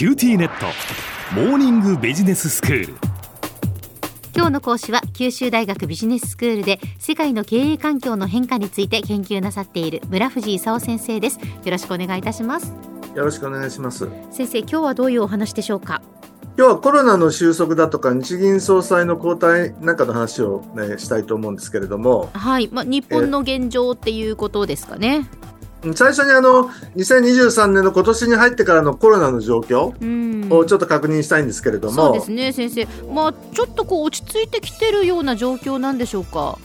QTnet。モーニングビジネススクール。今日の講師は九州大学ビジネススクールで世界の経営環境の変化について研究なさっている村藤功先生です。よろしくお願いいたします。よろしくお願いします。先生今日はどういうお話でしょうか？今日はコロナの収束だとか日銀総裁の交代なんかの話を、ね、したいと思うんですけれども。はい、まあ、日本の現状っていうことですかね最初にあの2023年の今年に入ってからのコロナの状況をちょっと確認したいんですけれども、そうですね先生。まあちょっとこう落ち着いてきてるような状況なんでしょうか？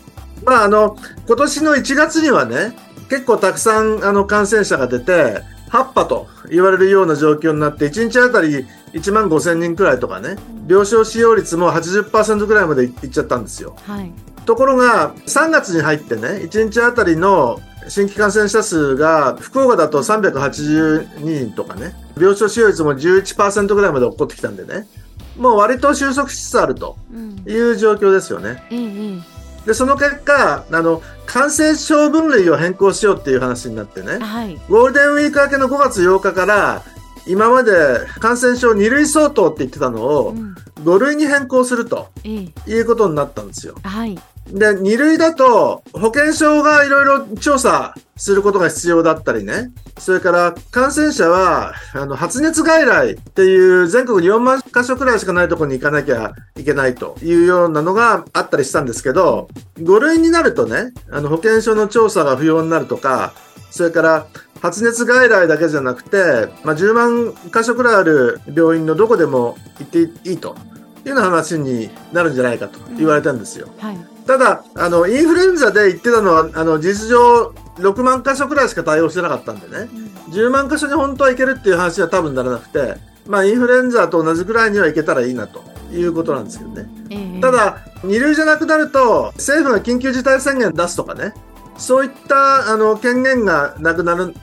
まああの今年の1月にはね結構たくさんあの感染者が出て8波と言われるような状況になって1日あたり1万5000人くらいとかね病床使用率も80%ぐらいまでいっちゃったんですよ。はい、ところが3月に入ってね1日あたりの新規感染者数が福岡だと382人とかね。病床使用率も11%ぐらいまで起こってきたんでね。もう割と収束しつつあるという状況ですよね。うんうんでその結果あの感染症分類を変更しようっていう話になってね、はい、ゴールデンウィーク明けの5月8日から今まで感染症2類相当って言ってたのを5類に変更するということになったんですよ。はい、で2類だと保険証がいろいろ調査することが必要だったりねそれから感染者はあの発熱外来っていう全国に4万箇所くらいしかないところに行かなきゃいけないというようなのがあったりしたんですけど5類になるとねあの保険証の調査が不要になるとかそれから発熱外来だけじゃなくて、まあ、10万箇所くらいある病院のどこでも行っていいというような話になるんじゃないかと言われたんですよ。うんはいただあの、インフルエンザで言ってたのは、あの事実上、6万箇所くらいしか対応してなかったんでね、うん、10万箇所に本当はいけるっていう話は多分ならなくて、まあ、インフルエンザと同じぐらいにはいけたらいいなということなんですけどね。えー、ただ、2類じゃなくなると、政府が緊急事態宣言出すとかね、そういったあの権限がなくなるん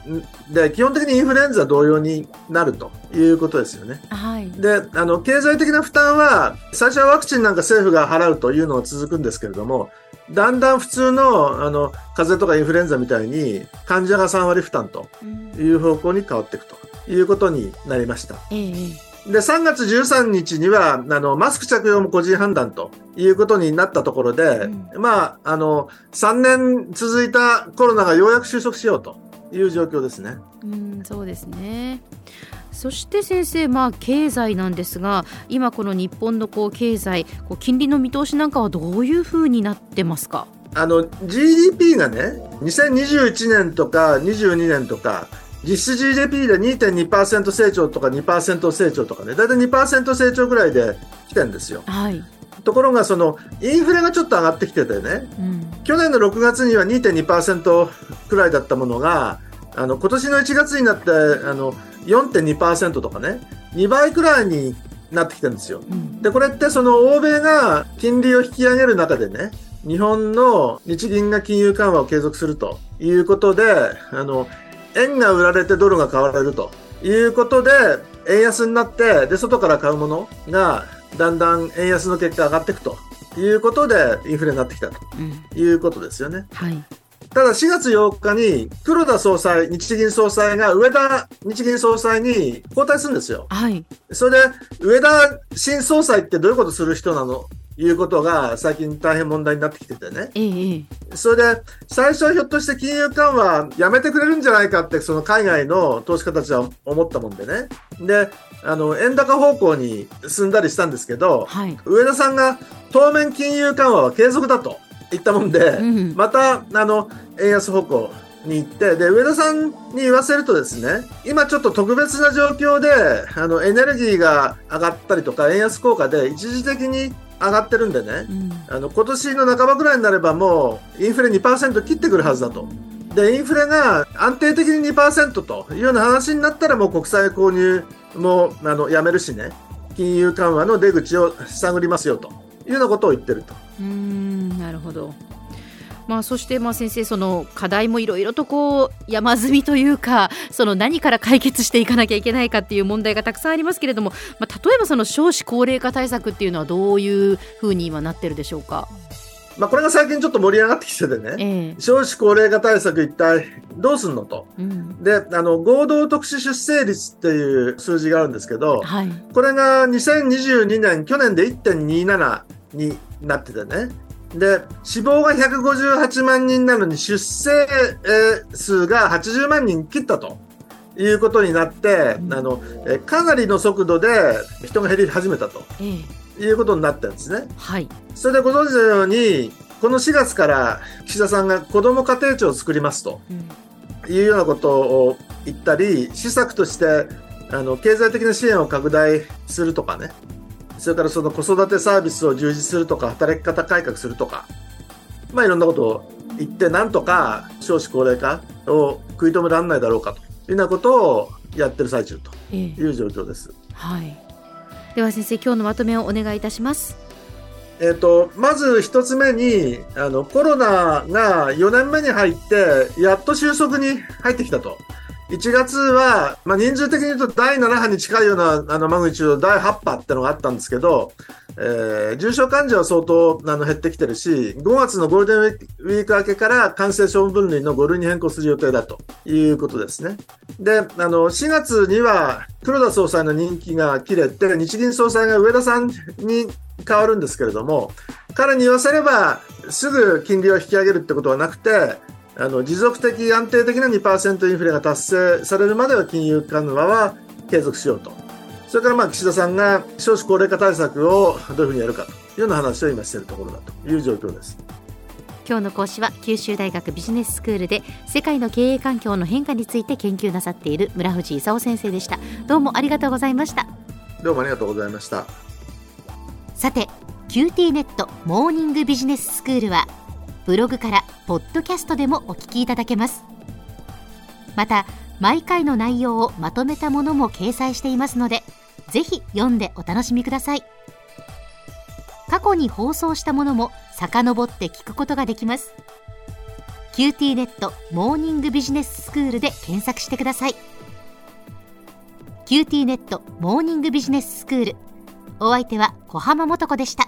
で、基本的にインフルエンザ同様になるということですよね。はい、であの、経済的な負担は、最初はワクチンなんか政府が払うというのが続くんですけれども、だんだん普通のあの風邪とかインフルエンザみたいに患者が3割負担という方向に変わっていくということになりました。えーで、3月13日には、あの、マスク着用も個人判断ということになったところで、うん、まあ、あの、3年続いたコロナがようやく収束しようという状況ですね。うん、そうですね。そして先生、まあ、経済なんですが今この日本のこう経済こう金利の見通しなんかはどういうふうになってますか？あの GDP がね2021年とか22年とか実質 GDP で2.2%成長とか2%成長とかね、だいたい2%成長ぐらいで来てるんですよ。はい。ところが、その、インフレがちょっと上がってきててね、うん、去年の6月には2.2%くらいだったものが、あの、今年の1月になって、あの、4.2%とかね、2倍くらいになってきてるんですよ。うん、で、これってその欧米が金利を引き上げる中でね、日本の日銀が金融緩和を継続するということで、あの、円が売られてドルが買われるということで、円安になって、で、外から買うものが、だんだん円安の結果上がっていくということで、インフレになってきたということですよね。うん、はい。ただ4月8日に黒田総裁、日銀総裁が上田日銀総裁に交代するんですよ。はい。それで、上田新総裁ってどういうことする人なの？いうことが最近大変問題になってきててね。ええ。それで、最初はひょっとして金融緩和やめてくれるんじゃないかって、その海外の投資家たちは思ったもんでね。で、あの、円高方向に進んだりしたんですけど、はい。上田さんが当面金融緩和は継続だと言ったもんで、うんまた、あの、円安方向に行って、で、上田さんに言わせるとですね、今ちょっと特別な状況で、あの、エネルギーが上がったりとか、円安効果で一時的に上がってるんでね、うんあの、今年の半ばぐらいになればもう、インフレ2%切ってくるはずだと。で、インフレが安定的に2%というような話になったらもう国債購入も、あの、やめるしね、金融緩和の出口を探りますよというようなことを言ってると。うーんなるほど。まあ、そしてまあ先生その課題もいろいろとこう山積みというかその何から解決していかなきゃいけないかっていう問題がたくさんありますけれども、まあ、例えばその少子高齢化対策っていうのはどういうふうに今なってるでしょうか？まあ、これが最近ちょっと盛り上がってきててね、ええ少子高齢化対策一体どうすんのと。うんで、あの、合同特殊出生率っていう数字があるんですけど、はいこれが2022年、去年で1.27になっててね。で、死亡が158万人なのに出生えー数が80万人切ったということになって、うんあの、えーかなりの速度で人が減り始めたとええいうことになってるんですね。はいそれでご存知のように、この4月から岸田さんが子ども家庭庁を作りますと。うんいうようなことを言ったり、施策としてあの経済的な支援を拡大するとかね、それからその子育てサービスを充実するとか、働き方改革するとか、まあいろんなことを言って、なんとか少子高齢化を食い止められないだろうかというようなことをやってる最中とええいう状況です。はいでは先生今日のまとめをお願いいたしますえっとまず一つ目にあのコロナが4年目に入ってやっと収束に入ってきたと。1月は、まあ、人数的に言うと第7波に近いようなあのマグニチュード第8波ってのがあったんですけど、えー重症患者は相当あの減ってきてるし5月のゴールデンウィーク明けから感染症分類の5類に変更する予定だということですね。で、あの、4月には黒田総裁の任期が切れて、日銀総裁が上田さんに変わるんですけれども、彼に言わせれば、すぐ金利を引き上げるってことはなくて、あの持続的、安定的な2%インフレが達成されるまでは金融緩和は継続しようと。それからまあ岸田さんが少子高齢化対策をどういうふうにやるかというような話を今しているところだという状況です。今日の講師は九州大学ビジネススクールで世界の経営環境の変化について研究なさっている村藤勲先生でしたどうもありがとうございましたどうもありがとうございました。さて QT ネットモーニングビジネススクールはブログからポッドキャストでもお聞きいただけます。また毎回の内容をまとめたものも掲載していますのでぜひ読んでお楽しみください。過去に放送したものも遡って聞くことができます。QT ネットモーニングビジネススクールで検索してください。QT ネットモーニングビジネススクール。お相手は小浜もとこでした。